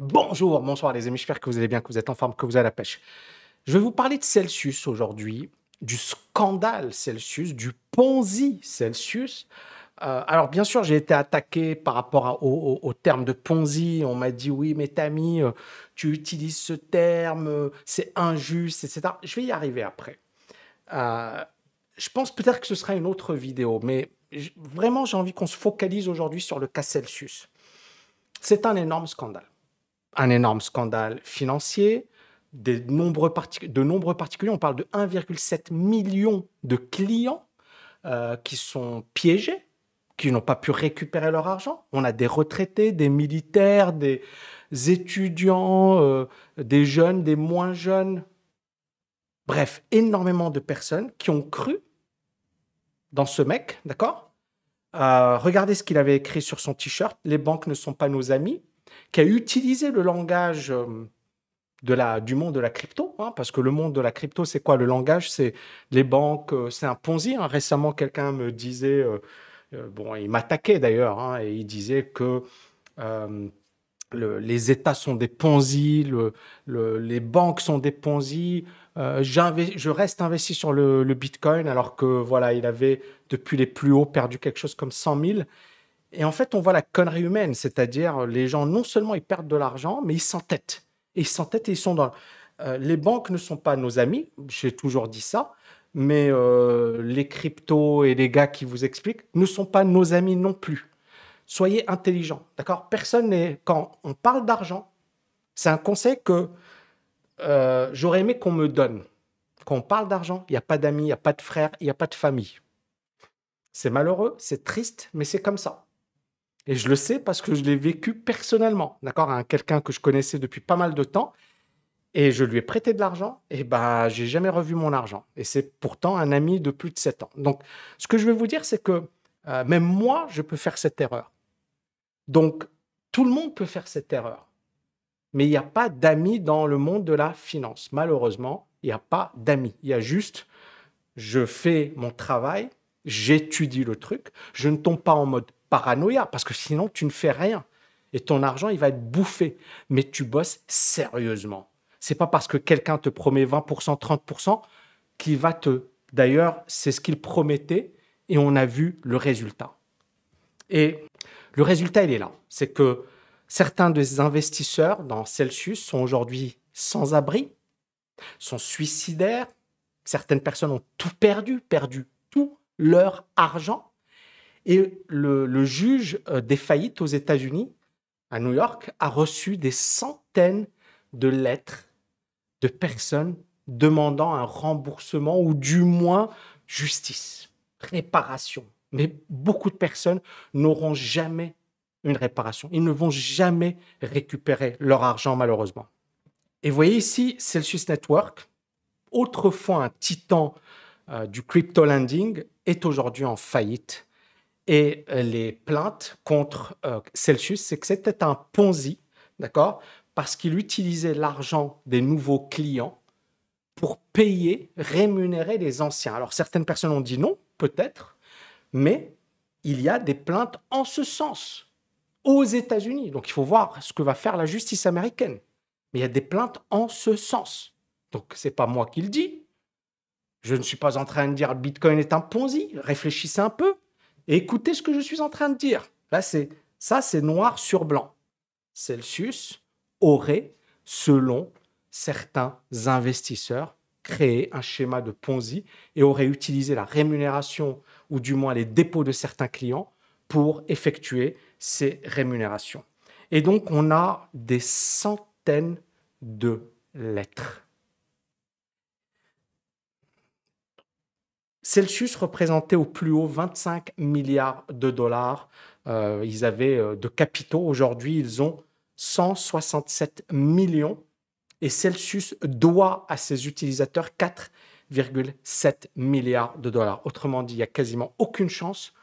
Bonjour, bonsoir les amis, j'espère que vous allez bien, que vous êtes en forme, que vous avez la pêche. Je vais vous parler de Celsius aujourd'hui, du scandale Celsius, du Ponzi Celsius. Euh, alors bien sûr, j'ai été attaqué par rapport au, terme de Ponzi. On m'a dit oui, mais Tammy, euh, tu utilises ce terme, euh, c'est injuste, etc. Je vais y arriver après. je pense peut-être que ce sera une autre vidéo, mais vraiment j'ai envie qu'on se focalise aujourd'hui sur le cas Celsius. C'est un énorme scandale un énorme scandale financier, de nombreux particuliers. On parle de 1,7 million de clients euh, qui sont piégés, qui n'ont pas pu récupérer leur argent. On a des retraités, des militaires, des étudiants, euh, des jeunes, des moins jeunes. Bref, énormément de personnes qui ont cru dans ce mec, d'accord? Euh, Regardez ce qu'il avait écrit sur son t-shirt. Les banques ne sont pas nos amis qui a utilisé le langage euh, de la, du monde de la crypto, hein, parce que le monde de la crypto, c'est quoi? Le langage, c'est les banques, euh, c'est un Ponzi. Hein. Récemment, quelqu'un me disait, euh, bon, il m'attaquait d'ailleurs, hein, et il disait que les États sont des Ponzi, le, les banques sont des Ponzi. je reste investi sur le, le, Bitcoin alors que voilà, il avait depuis les plus hauts perdu quelque chose comme 100 000. Et en fait, on voit la connerie humaine, c'est-à-dire les gens, non seulement ils perdent de l'argent, mais ils s'entêtent. Et ils s'entêtent et ils sont dans... Euh, les banques ne sont pas nos amis, j'ai toujours dit ça, mais euh, les cryptos et les gars qui vous expliquent ne sont pas nos amis non plus. Soyez intelligents, d'accord? Personne n'est... Quand on parle d'argent, c'est un conseil que euh, j'aurais aimé qu'on me donne. Quand on parle d'argent, il n'y a pas d'amis, il n'y a pas de frères, il n'y a pas de famille. C'est malheureux, c'est triste, mais c'est comme ça. Et je le sais parce que je l'ai vécu personnellement, d'accord, à quelqu'un que je connaissais depuis pas mal de temps. Et je lui ai prêté de l'argent, et bah, j'ai jamais revu mon argent. Et c'est pourtant un ami de plus de 7 ans. Donc, ce que je veux vous dire, c'est que euh, même moi, je peux faire cette erreur. Donc, tout le monde peut faire cette erreur. Mais il n'y a pas d'amis dans le monde de la finance. Malheureusement, il n'y a pas d'amis. Il y a juste, je fais mon travail, j'étudie le truc, je ne tombe pas en mode paranoïa, parce que sinon, tu ne fais rien. Et ton argent, il va être bouffé. Mais tu bosses sérieusement. C'est pas parce que quelqu'un te promet 20%, 30% qu'il va te. D'ailleurs, c'est ce qu'il promettait et on a vu le résultat. Et le résultat, il est là. C'est que certains des investisseurs dans Celsius sont aujourd'hui sans abri, sont suicidaires. Certaines personnes ont tout perdu, perdu tout leur argent. Et le, juge euh, des faillites aux États-Unis, à New York, a reçu des centaines de lettres de personnes demandant un remboursement ou du moins justice, réparation. Mais beaucoup de personnes n'auront jamais une réparation. Ils ne vont jamais récupérer leur argent, malheureusement. Et vous voyez ici, Celsius Network, autrefois un titan euh, du crypto lending, est aujourd'hui en faillite et euh, les plaintes contre euh, Celsius, c'est que c'était un Ponzi, d'accord Parce qu'il utilisait l'argent des nouveaux clients pour payer, rémunérer les anciens. Alors certaines personnes ont dit non, peut-être, mais il y a des plaintes en ce sens aux États-Unis. Donc il faut voir ce que va faire la justice américaine. Mais il y a des plaintes en ce sens. Donc c'est pas moi qui le dis. Je ne suis pas en train de dire Bitcoin est un Ponzi. Réfléchissez un peu écoutez ce que je suis en train de dire. Là, c'est ça, c'est noir sur blanc. Celsius aurait, selon certains investisseurs, créé un schéma de Ponzi et aurait utilisé la rémunération ou du moins les dépôts de certains clients pour effectuer ces rémunérations. Et donc, on a des centaines de lettres Celsius représentait au plus haut 25 milliards de dollars. Euh, ils avaient euh, de capitaux. Aujourd'hui, ils ont 167 millions. Et Celsius doit à ses utilisateurs 4,7 milliards de dollars. Autrement dit, il n'y a quasiment aucune chance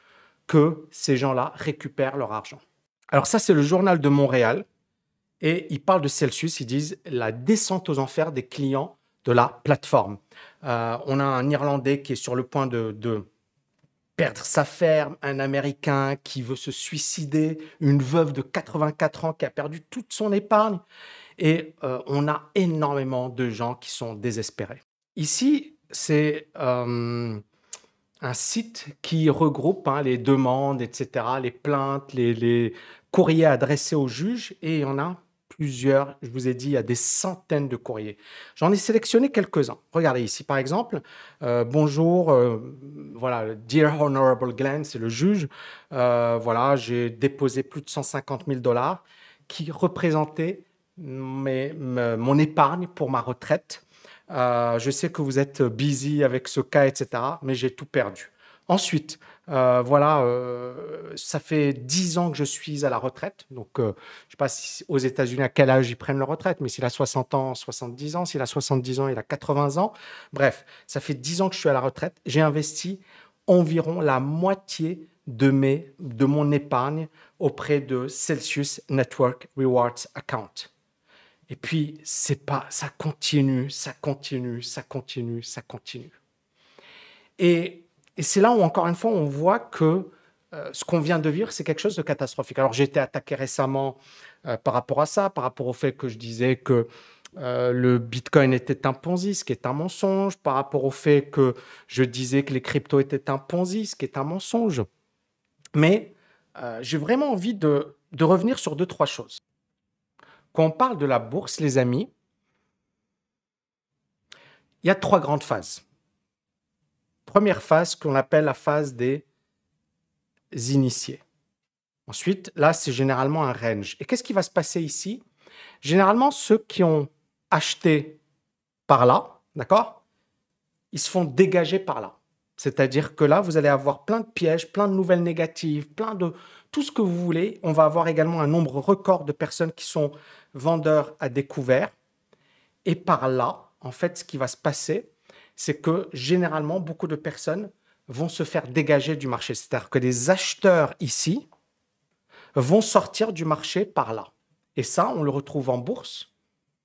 que ces gens-là récupèrent leur argent. Alors ça, c'est le journal de Montréal. Et ils parlent de Celsius, ils disent la descente aux enfers des clients de la plateforme. Euh, on a un Irlandais qui est sur le point de, perdre sa ferme, un Américain qui veut se suicider, une veuve de 84 ans qui a perdu toute son épargne. Et euh, on a énormément de gens qui sont désespérés. Ici, c'est euh, un site qui regroupe hein, les demandes, etc., les plaintes, les, courriers adressés au juge, et il y en a plusieurs, je vous ai dit, il y a des centaines de courriers. J'en ai sélectionné quelques-uns. Regardez ici, par exemple, euh, bonjour, euh, voilà, Dear Honorable Glenn, c'est le juge. Euh, voilà, j'ai déposé plus de 150 000 dollars qui représentaient mon épargne pour ma retraite. je sais que vous êtes busy avec ce cas, etc., mais j'ai tout perdu. Ensuite, euh, voilà, euh, ça fait 10 ans que je suis à la retraite. Donc, euh, je ne sais pas si aux États-Unis à quel âge ils prennent leur retraite, mais s'il a 60 ans, 70 ans, s'il a 70 ans, il a 80 ans. Bref, ça fait 10 ans que je suis à la retraite. J'ai investi environ la moitié de, mes, de mon épargne auprès de Celsius Network Rewards Account. Et puis, c'est pas, ça continue, ça continue, ça continue, ça continue. Et et c'est là où, encore une fois, on voit que euh, ce qu'on vient de vivre, c'est quelque chose de catastrophique. Alors, j'ai été attaqué récemment euh, par rapport à ça, par rapport au fait que je disais que euh, le Bitcoin était un Ponzi, ce qui est un mensonge, par rapport au fait que je disais que les cryptos étaient un Ponzi, ce qui est un mensonge. Mais j'ai vraiment envie de, de revenir sur deux, trois choses. Quand on parle de la bourse, les amis, il y a trois grandes phases première phase qu'on appelle la phase des initiés. Ensuite, là, c'est généralement un range. Et qu'est-ce qui va se passer ici? Généralement, ceux qui ont acheté par là, d'accord? Ils se font dégager par là. C'est-à-dire que là, vous allez avoir plein de pièges, plein de nouvelles négatives, plein de tout ce que vous voulez. On va avoir également un nombre record de personnes qui sont vendeurs à découvert. Et par là, en fait, ce qui va se passer, c'est que généralement, beaucoup de personnes vont se faire dégager du marché. C'est-à-dire que les acheteurs ici vont sortir du marché par là. Et ça, on le retrouve en bourse,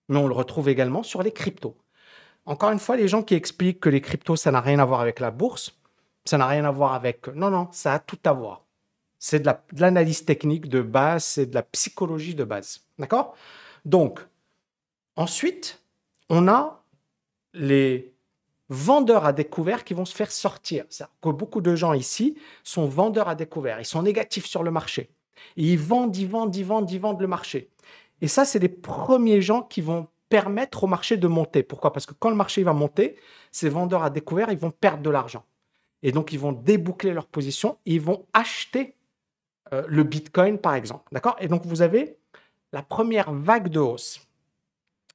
mais on le retrouve également sur les cryptos. Encore une fois, les gens qui expliquent que les cryptos, ça n'a rien à voir avec la bourse, ça n'a rien à voir avec... Non, non, ça a tout à voir. C'est de l'analyse technique de base, c'est de la psychologie de base. D'accord? Donc, ensuite, on a les vendeurs à découvert qui vont se faire sortir. Que beaucoup de gens ici sont vendeurs à découvert. Ils sont négatifs sur le marché. ils vendent, ils vendent, ils vendent, ils vendent le marché. Et ça, c'est les premiers gens qui vont permettre au marché de monter. Pourquoi? Parce que quand le marché va monter, ces vendeurs à découvert, ils vont perdre de l'argent. Et donc, ils vont déboucler leur position ils vont acheter euh, le Bitcoin, par exemple. D'accord? Et donc, vous avez la première vague de hausse.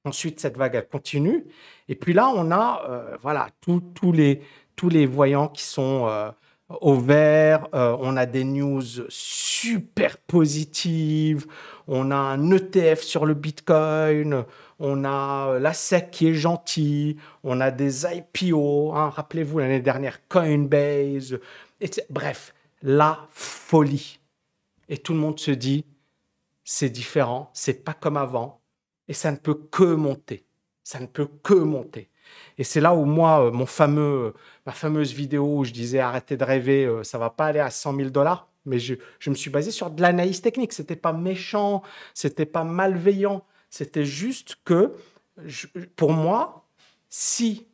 Ensuite, cette vague, elle continue. Et puis là, on a euh, voilà, tous les, tous les voyants qui sont euh, au vert. Euh, on a des news super positives. On a un ETF sur le Bitcoin. On a la SEC qui est gentille. On a des IPO. Hein. Rappelez-vous, l'année dernière, Coinbase. Bref, la folie. Et tout le monde se dit, c'est différent, c'est pas comme avant et ça ne peut que monter. Ça ne peut que monter. Et c'est là où moi, euh, mon fameux, ma fameuse vidéo où je disais arrêtez de rêver, euh, ça va pas aller à 100 000 dollars. Mais je, me suis basé sur de l'analyse technique. C'était pas méchant, c'était pas malveillant. C'était juste que, pour moi, si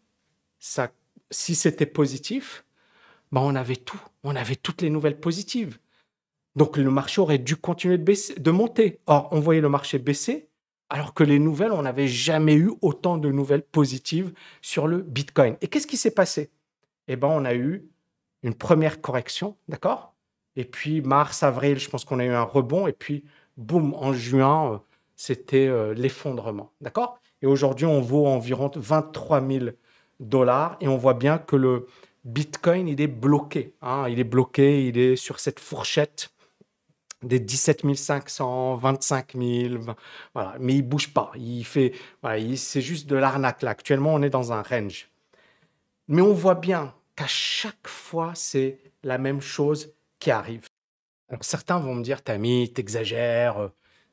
ça, si c'était positif, ben on avait tout. On avait toutes les nouvelles positives. Donc le marché aurait dû continuer de, baisser, de monter. Or, on voyait le marché baisser alors que les nouvelles, on n'avait jamais eu autant de nouvelles positives sur le Bitcoin. Et qu'est-ce qui s'est passé? Eh bien, on a eu une première correction, d'accord? Et puis, mars, avril, je pense qu'on a eu un rebond. Et puis, boum, en juin, euh, c'était euh, l'effondrement, d'accord? Et aujourd'hui, on vaut environ 23 000 dollars. Et on voit bien que le Bitcoin, il est bloqué. Hein. il est bloqué, il est sur cette fourchette des 17 500, 25 000, voilà. mais il bouge pas. Il fait, c'est juste de l'arnaque. Actuellement, on est dans un range. Mais on voit bien qu'à chaque fois, c'est la même chose qui arrive. Certains vont me dire, Tammy, t'exagères.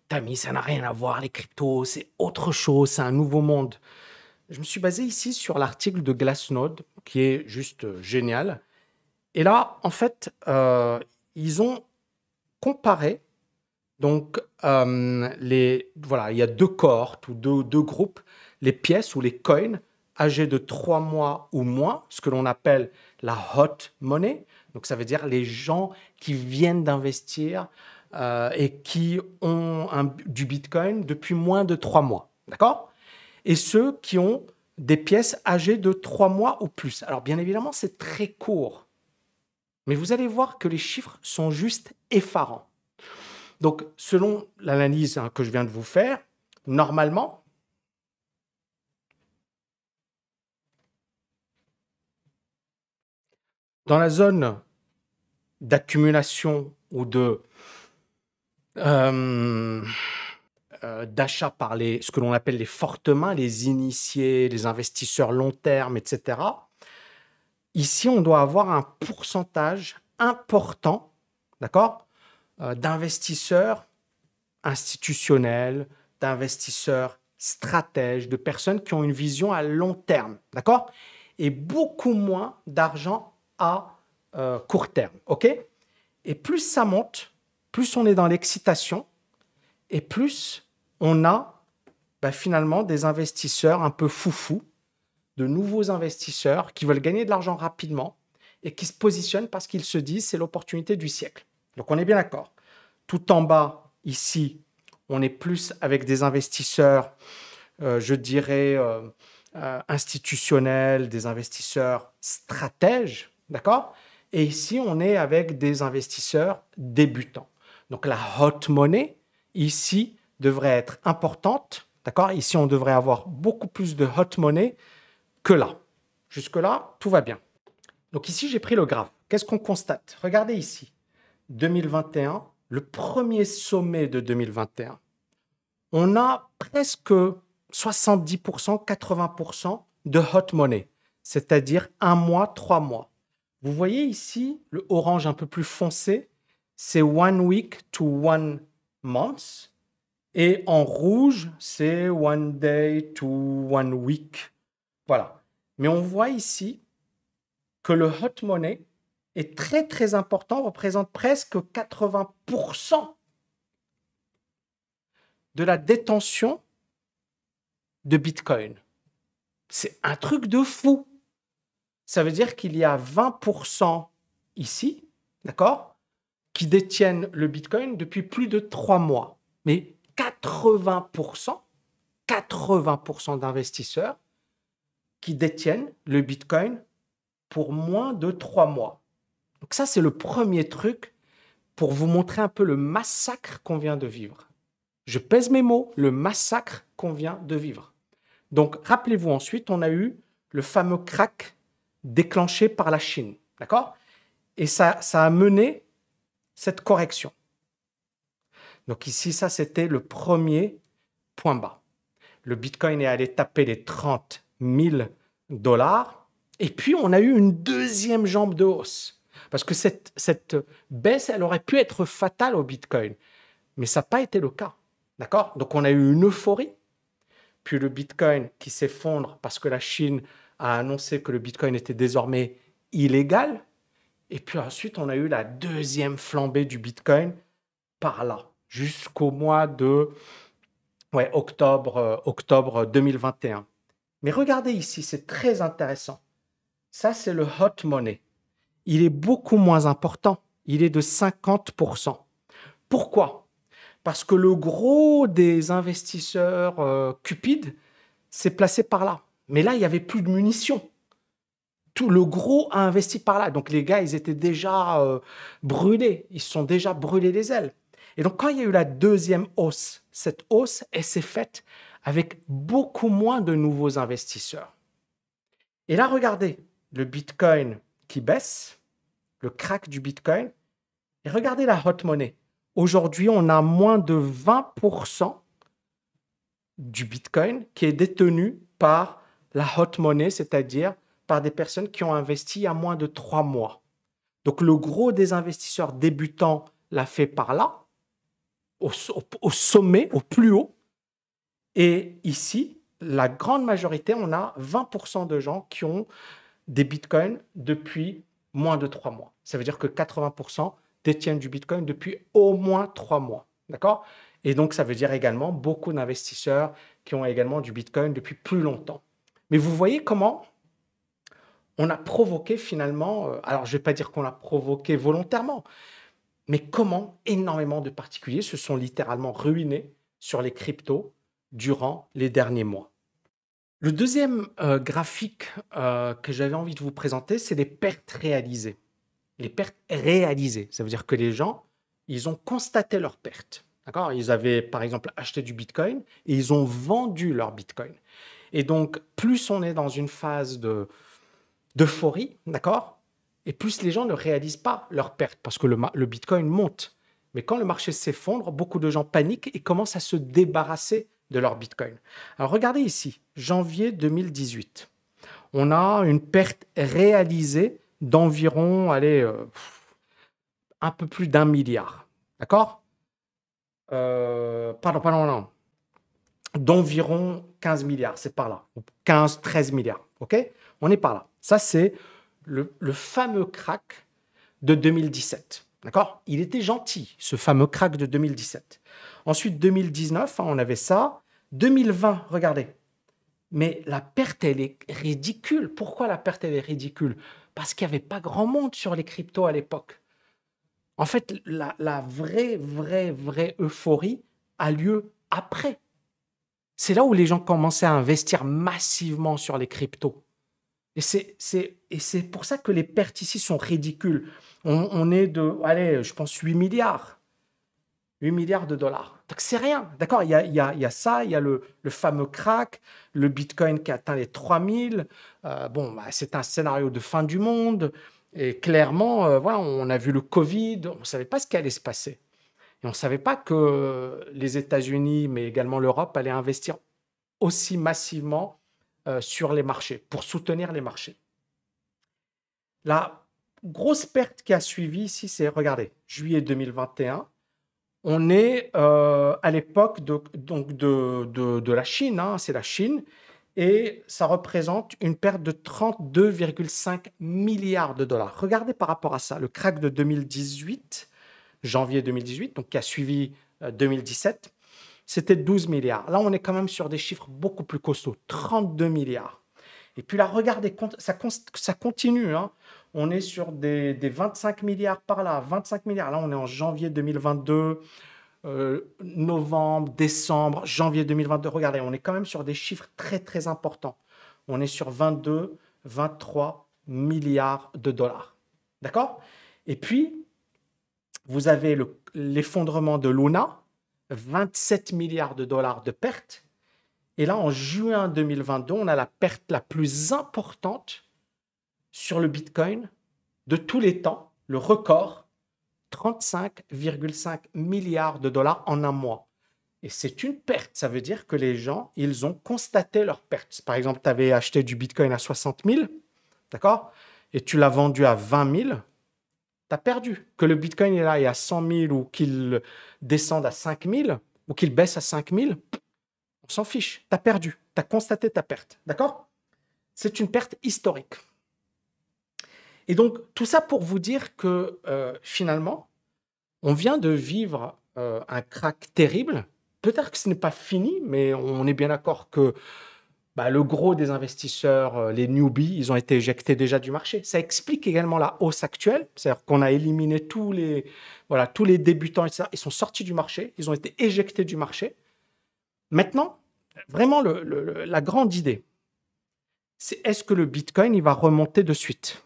Tammy, ça n'a rien à voir, les cryptos, c'est autre chose, c'est un nouveau monde. Je me suis basé ici sur l'article de Glassnode, qui est juste génial. Et là, en fait, euh, ils ont comparé. Donc, euh, les, voilà, il y a deux cohortes ou deux, deux groupes, les pièces ou les coins âgés de trois mois ou moins, ce que l'on appelle la hot money. Donc, ça veut dire les gens qui viennent d'investir euh, et qui ont du Bitcoin depuis moins de trois mois. D'accord? Et ceux qui ont des pièces âgées de trois mois ou plus. Alors, bien évidemment, c'est très court. Mais vous allez voir que les chiffres sont juste effarants. Donc, selon l'analyse hein, que je viens de vous faire, normalement, dans la zone d'accumulation ou de euh, euh, d'achat par les, ce que l'on appelle les fortes mains, les initiés, les investisseurs long terme, etc. Ici, on doit avoir un pourcentage important, d'accord, euh, d'investisseurs institutionnels, d'investisseurs stratèges, de personnes qui ont une vision à long terme, d'accord, et beaucoup moins d'argent à euh, court terme, ok. Et plus ça monte, plus on est dans l'excitation, et plus on a bah, finalement des investisseurs un peu foufous de nouveaux investisseurs qui veulent gagner de l'argent rapidement et qui se positionnent parce qu'ils se disent c'est l'opportunité du siècle. Donc on est bien d'accord. Tout en bas, ici, on est plus avec des investisseurs, euh, je dirais, euh, euh, institutionnels, des investisseurs stratèges, d'accord? Et ici, on est avec des investisseurs débutants. Donc la hot money, ici, devrait être importante, d'accord? Ici, on devrait avoir beaucoup plus de hot money que là. Jusque-là, tout va bien. Donc ici, j'ai pris le graphe. Qu'est-ce qu'on constate? Regardez ici. 2021, le premier sommet de 2021. On a presque 70%, 80% de hot money, c'est-à-dire un mois, trois mois. Vous voyez ici le orange un peu plus foncé, c'est one week to one month. Et en rouge, c'est one day to one week. Voilà. Mais on voit ici que le hot money est très très important, représente presque 80% de la détention de Bitcoin. C'est un truc de fou. Ça veut dire qu'il y a 20% ici, d'accord, qui détiennent le Bitcoin depuis plus de trois mois. Mais 80%, 80% d'investisseurs qui détiennent le Bitcoin pour moins de trois mois. Donc ça, c'est le premier truc pour vous montrer un peu le massacre qu'on vient de vivre. Je pèse mes mots, le massacre qu'on vient de vivre. Donc rappelez-vous ensuite, on a eu le fameux crack déclenché par la Chine. D'accord? Et ça, ça a mené cette correction. Donc ici, ça, c'était le premier point bas. Le Bitcoin est allé taper les 30 1000 dollars. Et puis, on a eu une deuxième jambe de hausse. Parce que cette, cette baisse, elle aurait pu être fatale au Bitcoin. Mais ça n'a pas été le cas. D'accord? Donc, on a eu une euphorie. Puis le Bitcoin qui s'effondre parce que la Chine a annoncé que le Bitcoin était désormais illégal. Et puis ensuite, on a eu la deuxième flambée du Bitcoin par là, jusqu'au mois de ouais, octobre, euh, octobre 2021. Mais regardez ici, c'est très intéressant. Ça, c'est le hot money. Il est beaucoup moins important. Il est de 50%. Pourquoi? Parce que le gros des investisseurs euh, cupides s'est placé par là. Mais là, il n'y avait plus de munitions. Tout le gros a investi par là. Donc les gars, ils étaient déjà euh, brûlés. Ils se sont déjà brûlés les ailes. Et donc quand il y a eu la deuxième hausse, cette hausse, elle s'est faite avec beaucoup moins de nouveaux investisseurs. Et là, regardez, le Bitcoin qui baisse, le crack du Bitcoin, et regardez la hot money. Aujourd'hui, on a moins de 20% du Bitcoin qui est détenu par la hot money, c'est-à-dire par des personnes qui ont investi il y a moins de trois mois. Donc le gros des investisseurs débutants l'a fait par là, au, au sommet, au plus haut, et ici, la grande majorité, on a 20% de gens qui ont des bitcoins depuis moins de trois mois. Ça veut dire que 80% détiennent du Bitcoin depuis au moins trois mois. D'accord? Et donc, ça veut dire également beaucoup d'investisseurs qui ont également du Bitcoin depuis plus longtemps. Mais vous voyez comment on a provoqué finalement, euh, alors je ne vais pas dire qu'on l'a provoqué volontairement, mais comment énormément de particuliers se sont littéralement ruinés sur les cryptos durant les derniers mois. Le deuxième euh, graphique euh, que j'avais envie de vous présenter, c'est les pertes réalisées. Les pertes réalisées, ça veut dire que les gens, ils ont constaté leurs pertes. D'accord? Ils avaient par exemple acheté du Bitcoin et ils ont vendu leur Bitcoin. Et donc, plus on est dans une phase de d'euphorie, d'accord? Et plus les gens ne réalisent pas leurs pertes parce que le, le Bitcoin monte. Mais quand le marché s'effondre, beaucoup de gens paniquent et commencent à se débarrasser de leur Bitcoin. Alors regardez ici, janvier 2018. On a une perte réalisée d'environ, allez, euh, un peu plus d'un milliard. D'accord? Euh, Pardon, pardon. D'environ 15 milliards, c'est par là. 15, 13 milliards. OK? On est par là. Ça, c'est le fameux crack de 2017. D'accord? Il était gentil, ce fameux crack de 2017. Ensuite, 2019, hein, on avait ça. 2020, regardez. Mais la perte, elle est ridicule. Pourquoi la perte, elle est ridicule? Parce qu'il n'y avait pas grand monde sur les cryptos à l'époque. En fait, la, la, vraie, vraie, vraie euphorie a lieu après. C'est là où les gens commençaient à investir massivement sur les cryptos. Et c'est pour ça que les pertes ici sont ridicules. On, est de, allez, je pense 8 milliards. 8 milliards de dollars. Donc c'est rien, d'accord il, y a, a, a ça, il y a le, fameux crack, le Bitcoin qui atteint les 3000. Euh, bon, bah, c'est un scénario de fin du monde. Et clairement, euh, voilà, on a vu le Covid, on ne savait pas ce qui allait se passer. Et on ne savait pas que les États-Unis, mais également l'Europe, allaient investir aussi massivement euh, sur les marchés, pour soutenir les marchés. La grosse perte qui a suivi ici, c'est, regardez, juillet 2021, on est euh, à l'époque de, donc de, de, la Chine, hein, c'est la Chine, et ça représente une perte de 32,5 milliards de dollars. Regardez par rapport à ça, le crack de 2018, janvier 2018, donc qui a suivi 2017, euh, c'était 12 milliards. Là, on est quand même sur des chiffres beaucoup plus costauds, 32 milliards. Et puis là, regardez, ça, continue. Hein on est sur des, 25 milliards par là, 25 milliards. Là, on est en janvier 2022, euh, novembre, décembre, janvier 2022. Regardez, on est quand même sur des chiffres très, très importants. On est sur 22, 23 milliards de dollars. D'accord? Et puis, vous avez l'effondrement de Luna, 27 milliards de dollars de pertes. Et là, en juin 2022, on a la perte la plus importante sur le Bitcoin de tous les temps, le record, 35,5 milliards de dollars en un mois. Et c'est une perte. Ça veut dire que les gens, ils ont constaté leur perte. Par exemple, tu avais acheté du Bitcoin à 60 000, d'accord? Et tu l'as vendu à 20 000, tu perdu. Que le Bitcoin est là et à 100 000 ou qu'il descende à 5 000 ou qu'il baisse à 5 000, on s'en fiche. Tu as perdu. Tu as constaté ta perte. D'accord? C'est une perte historique. Et donc, tout ça pour vous dire que euh, finalement, on vient de vivre euh, un crack terrible. Peut-être que ce n'est pas fini, mais on est bien d'accord que bah, le gros des investisseurs, euh, les newbies, ils ont été éjectés déjà du marché. Ça explique également la hausse actuelle, c'est-à-dire qu'on a éliminé tous les, voilà, tous les débutants, etc. Ils sont sortis du marché, ils ont été éjectés du marché. Maintenant, vraiment, la grande idée, c'est est-ce que le Bitcoin, il va remonter de suite?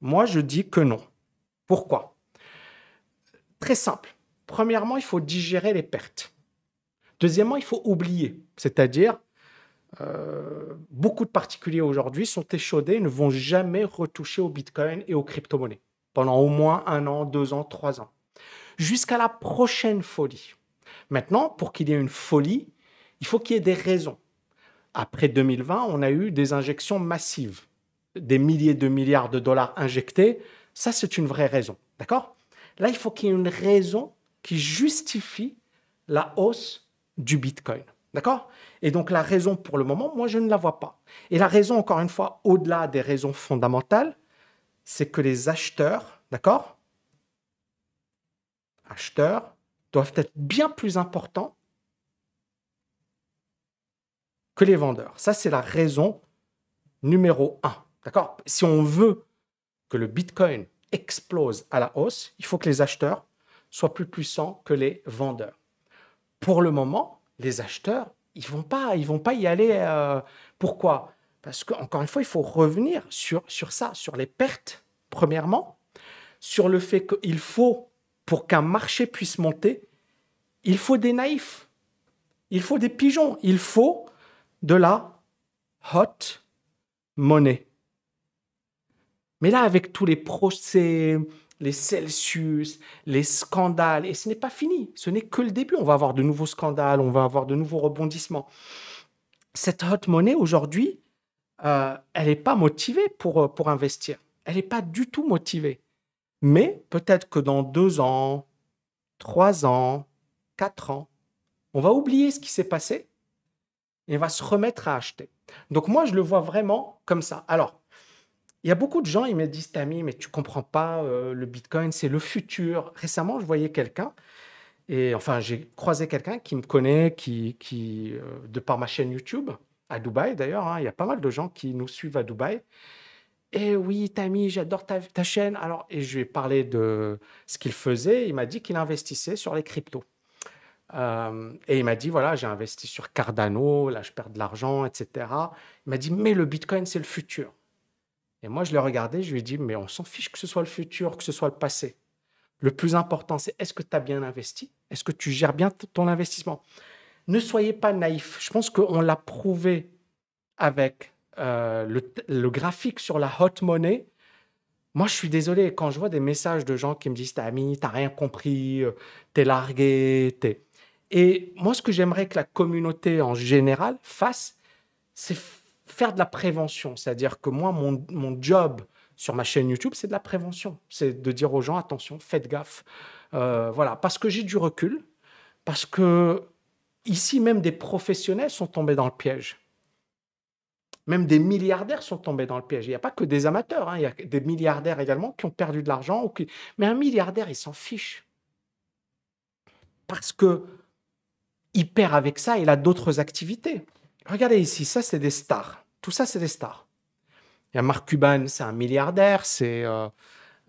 Moi, je dis que non. Pourquoi? Très simple. Premièrement, il faut digérer les pertes. Deuxièmement, il faut oublier. C'est-à-dire, euh, beaucoup de particuliers aujourd'hui sont échaudés ne vont jamais retoucher au Bitcoin et aux crypto-monnaies pendant au moins un an, deux ans, trois ans. Jusqu'à la prochaine folie. Maintenant, pour qu'il y ait une folie, il faut qu'il y ait des raisons. Après 2020, on a eu des injections massives des milliers de milliards de dollars injectés, ça c'est une vraie raison. D'accord? Là, il faut qu'il y ait une raison qui justifie la hausse du Bitcoin. D'accord? Et donc la raison pour le moment, moi je ne la vois pas. Et la raison, encore une fois, au-delà des raisons fondamentales, c'est que les acheteurs, d'accord? Acheteurs doivent être bien plus importants que les vendeurs. Ça, c'est la raison numéro un. D'accord? Si on veut que le Bitcoin explose à la hausse, il faut que les acheteurs soient plus puissants que les vendeurs. Pour le moment, les acheteurs, ils vont pas, vont pas y aller. Euh, pourquoi? Parce qu'encore une fois, il faut revenir sur, sur ça, sur les pertes, premièrement, sur le fait qu'il faut, pour qu'un marché puisse monter, il faut des naïfs, il faut des pigeons, il faut de la hot money. Mais là, avec tous les procès, les Celsius, les scandales, et ce n'est pas fini, ce n'est que le début. On va avoir de nouveaux scandales, on va avoir de nouveaux rebondissements. Cette hot money, aujourd'hui, euh, elle n'est pas motivée pour, euh, pour investir. Elle n'est pas du tout motivée. Mais peut-être que dans deux ans, trois ans, quatre ans, on va oublier ce qui s'est passé et on va se remettre à acheter. Donc moi, je le vois vraiment comme ça. Alors, il y a beaucoup de gens, ils me disent, Tammy, mais tu comprends pas, euh, le Bitcoin, c'est le futur. Récemment, je voyais quelqu'un, et enfin, j'ai croisé quelqu'un qui me connaît, qui, qui euh, de par ma chaîne YouTube, à Dubaï d'ailleurs, hein, il y a pas mal de gens qui nous suivent à Dubaï. Et oui, Tammy, j'adore ta, ta, chaîne. Alors, et je lui ai parlé de ce qu'il faisait. Il m'a dit qu'il investissait sur les cryptos. Euh, et il m'a dit, voilà, j'ai investi sur Cardano, là, je perds de l'argent, etc. Il m'a dit, mais le Bitcoin, c'est le futur. Et moi, je l'ai regardé, je lui ai dit, mais on s'en fiche que ce soit le futur, que ce soit le passé. Le plus important, c'est est-ce que tu as bien investi? Est-ce que tu gères bien ton investissement? Ne soyez pas naïf. Je pense qu'on l'a prouvé avec euh, le, graphique sur la hot money. Moi, je suis désolé, quand je vois des messages de gens qui me disent T'as tu t'as rien compris, euh, t'es largué, t'es. Et moi, ce que j'aimerais que la communauté en général fasse, c'est faire de la prévention. C'est-à-dire que moi, mon, job sur ma chaîne YouTube, c'est de la prévention. C'est de dire aux gens, attention, faites gaffe. Euh, voilà, parce que j'ai du recul, parce que ici, même des professionnels sont tombés dans le piège. Même des milliardaires sont tombés dans le piège. Il n'y a pas que des amateurs, hein. il y a des milliardaires également qui ont perdu de l'argent. Mais un milliardaire, il s'en fiche. Parce que il perd avec ça, il a d'autres activités. Regardez ici, ça c'est des stars. Tout ça c'est des stars. Il y a Mark Cuban, c'est un milliardaire, c'est euh,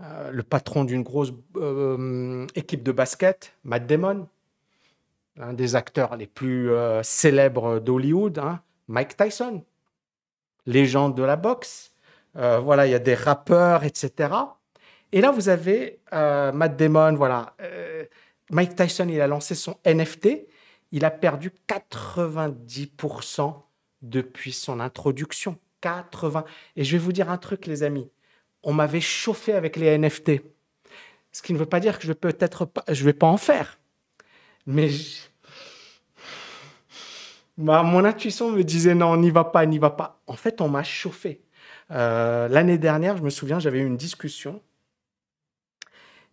euh, le patron d'une grosse euh, équipe de basket, Matt Damon, un des acteurs les plus célèbres d'Hollywood, hein, Mike Tyson, légende de la boxe. voilà, il y a des rappeurs, etc. Et là, vous avez Matt Damon, voilà. Mike Tyson, il a lancé son NFT il a perdu 90% depuis son introduction. 80. Et je vais vous dire un truc, les amis. On m'avait chauffé avec les NFT. Ce qui ne veut pas dire que je vais peut-être pas, je vais pas en faire. Mais mon intuition me disait non, n'y va pas, n'y va pas. En fait, on m'a chauffé. Euh, l'année dernière, je me souviens, j'avais eu une discussion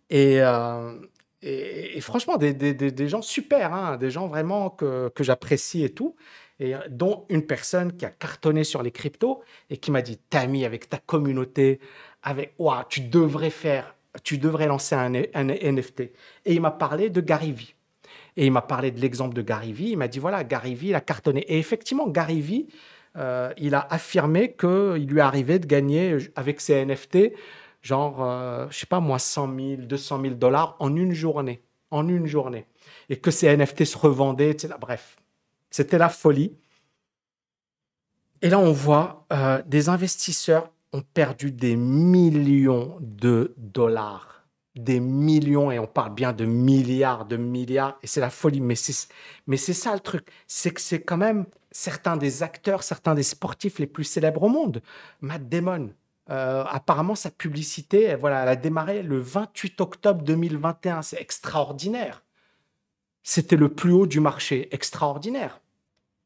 et, euh, et, franchement, des, des, gens super, hein, des gens vraiment que, que j'apprécie et tout, et dont une personne qui a cartonné sur les cryptos et qui m'a dit Tami, avec ta communauté, avec wow, tu devrais faire, tu devrais lancer un, un NFT. Et il m'a parlé de Gary Vee. Et il m'a parlé de l'exemple de Gary Vee. Il m'a dit voilà, Gary Vee, il a cartonné. Et effectivement, Gary Vee, euh, il a affirmé qu'il lui arrivait de gagner avec ses NFT genre, euh, je sais pas moi, 100 000, 200 000 dollars en une journée. En une journée. Et que ces NFT se revendaient, etc. Bref, c'était la folie. Et là, on voit euh, des investisseurs ont perdu des millions de dollars. Des millions, et on parle bien de milliards, de milliards, et c'est la folie. Mais c'est, mais c'est ça le truc, c'est que c'est quand même certains des acteurs, certains des sportifs les plus célèbres au monde. Matt Damon, euh, apparemment, sa publicité, voilà, a démarré le 28 octobre 2021. C'est extraordinaire. C'était le plus haut du marché. Extraordinaire.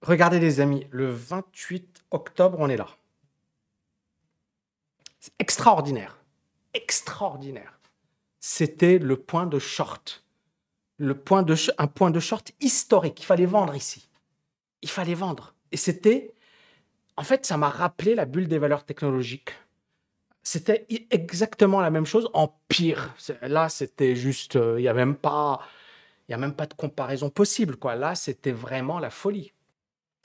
Regardez les amis, le 28 octobre, on est là. C'est extraordinaire. Extraordinaire. C'était le point de short. Le point de, un point de short historique. Il fallait vendre ici. il fallait vendre. Et c'était, en fait, ça m'a rappelé la bulle des valeurs technologiques. C'était exactement la même chose en pire. Là, c'était juste, euh, il n'y a même pas, il a même pas de comparaison possible. Là, c'était vraiment la folie.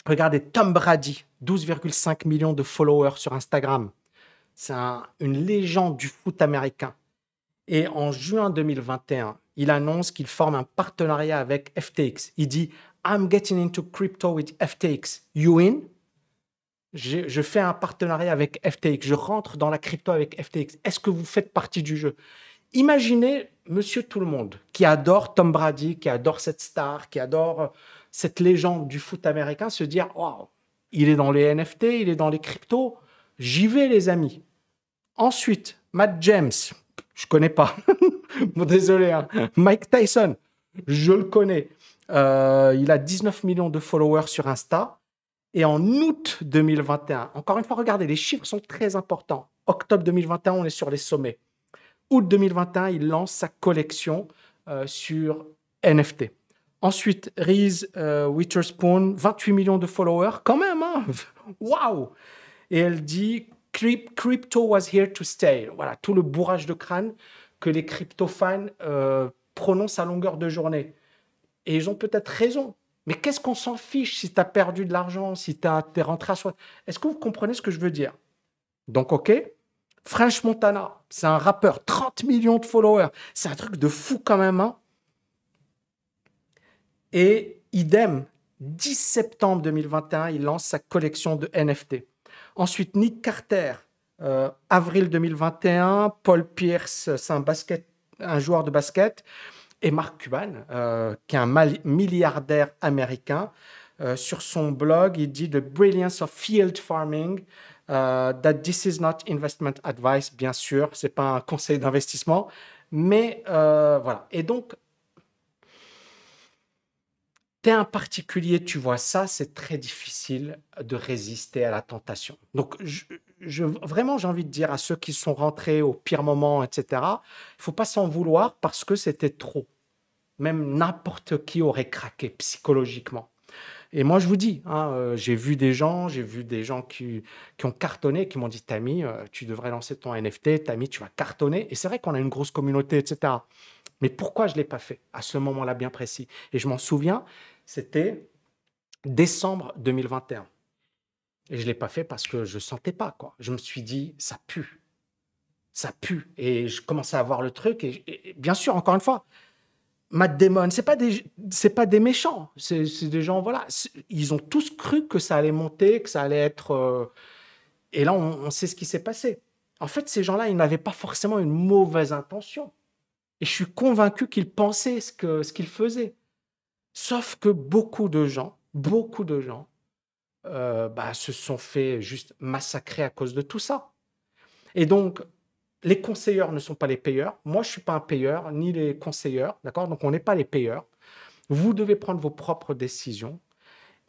Regardez Tom Brady, 12,5 millions de followers sur Instagram. C'est une légende du foot américain. Et en juin 2021, il annonce qu'il forme un partenariat avec FTX. Il dit I'm getting into crypto with FTX. You in? Je, fais un partenariat avec FTX. Je rentre dans la crypto avec FTX. Est-ce que vous faites partie du jeu? Imaginez monsieur tout le monde qui adore Tom Brady, qui adore cette star, qui adore euh, cette légende du foot américain se dire Waouh, il est dans les NFT, il est dans les cryptos. J'y vais, les amis. Ensuite, Matt James, je connais pas. bon, désolé. Hein. Mike Tyson, je le connais. Euh, il a 19 millions de followers sur Insta. Et en août 2021, encore une fois, regardez, les chiffres sont très importants. Octobre 2021, on est sur les sommets. Août 2021, il lance sa collection euh, sur NFT. Ensuite, Reese euh, Witherspoon, 28 millions de followers, quand même, hein Waouh Et elle dit Crypto was here to stay. Voilà, tout le bourrage de crâne que les crypto-fans euh, prononcent à longueur de journée. Et ils ont peut-être raison. Mais qu'est-ce qu'on s'en fiche si tu as perdu de l'argent, si tu es rentré à soi? Est-ce que vous comprenez ce que je veux dire? Donc, OK. French Montana, c'est un rappeur, 30 millions de followers. C'est un truc de fou quand même. Hein Et idem, 10 septembre 2021, il lance sa collection de NFT. Ensuite, Nick Carter, euh, avril 2021, Paul Pierce, c'est un, joueur de basket, et Mark Cuban, euh, qui est un milliardaire américain. Euh, sur son blog, il dit The brilliance of field farming, that this is not investment advice, bien sûr, c'est pas un conseil d'investissement, mais voilà. Et donc, un particulier, tu vois ça, c'est très difficile de résister à la tentation. Donc, je, vraiment, j'ai envie de dire à ceux qui sont rentrés au pire moment, etc., il faut pas s'en vouloir parce que c'était trop. Même n'importe qui aurait craqué psychologiquement. Et moi, je vous dis, hein, euh, j'ai vu des gens, j'ai vu des gens qui, qui ont cartonné, qui m'ont dit, Tami, euh, tu devrais lancer ton NFT, Tami, tu vas cartonner. Et c'est vrai qu'on a une grosse communauté, etc. Mais pourquoi je ne l'ai pas fait à ce moment-là bien précis? Et je m'en souviens, c'était décembre 2021. Et je ne l'ai pas fait parce que je ne sentais pas. Quoi. Je me suis dit, ça pue. Ça pue. Et je commençais à voir le truc. Et, bien sûr, encore une fois, Matt Damon, ce pas pas des méchants. C'est des gens, voilà. Ils ont tous cru que ça allait monter, que ça allait être. Euh, et là, on, on, sait ce qui s'est passé. En fait, ces gens-là, ils n'avaient pas forcément une mauvaise intention. Et je suis convaincu qu'ils pensaient ce ce qu'ils faisaient. Sauf que beaucoup de gens, beaucoup de gens, euh, bah, se sont fait juste massacrer à cause de tout ça. Et donc, les conseilleurs ne sont pas les payeurs. Moi, je ne suis pas un payeur, ni les conseilleurs, d'accord? Donc, on n'est pas les payeurs. Vous devez prendre vos propres décisions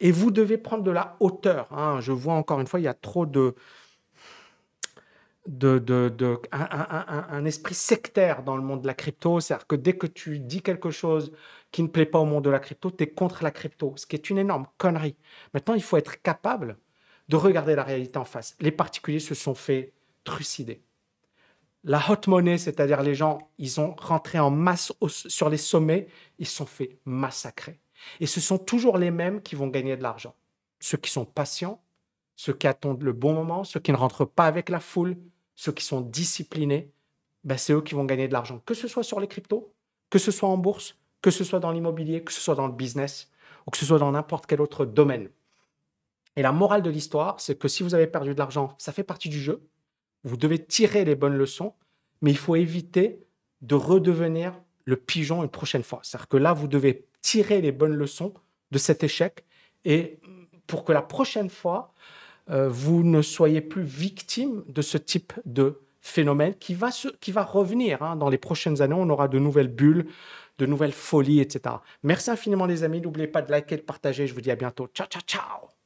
et vous devez prendre de la hauteur. Hein. Je vois encore une fois, il y a trop de, de, de, un, esprit sectaire dans le monde de la crypto. C'est-à-dire que dès que tu dis quelque chose qui ne plaît pas au monde de la crypto, tu es contre la crypto, ce qui est une énorme connerie. Maintenant, il faut être capable de regarder la réalité en face. Les particuliers se sont fait trucider. La hot money, c'est-à-dire les gens, ils ont rentré en masse sur les sommets, ils se sont fait massacrer. Et ce sont toujours les mêmes qui vont gagner de l'argent. Ceux qui sont patients, ceux qui attendent le bon moment, ceux qui ne rentrent pas avec la foule, ceux qui sont disciplinés, ben c'est eux qui vont gagner de l'argent. Que ce soit sur les cryptos, que ce soit en bourse, que ce soit dans l'immobilier, que ce soit dans le business, ou que ce soit dans n'importe quel autre domaine. Et la morale de l'histoire, c'est que si vous avez perdu de l'argent, ça fait partie du jeu. Vous devez tirer les bonnes leçons, mais il faut éviter de redevenir le pigeon une prochaine fois. C'est-à-dire que là, vous devez tirer les bonnes leçons de cet échec et pour que la prochaine fois, euh, vous ne soyez plus victime de ce type de phénomène qui va, revenir. Hein. Dans les prochaines années, on aura de nouvelles bulles, de nouvelles folies, etc. Merci infiniment les amis. N'oubliez pas de liker, de partager. Je vous dis à bientôt. Ciao, ciao, ciao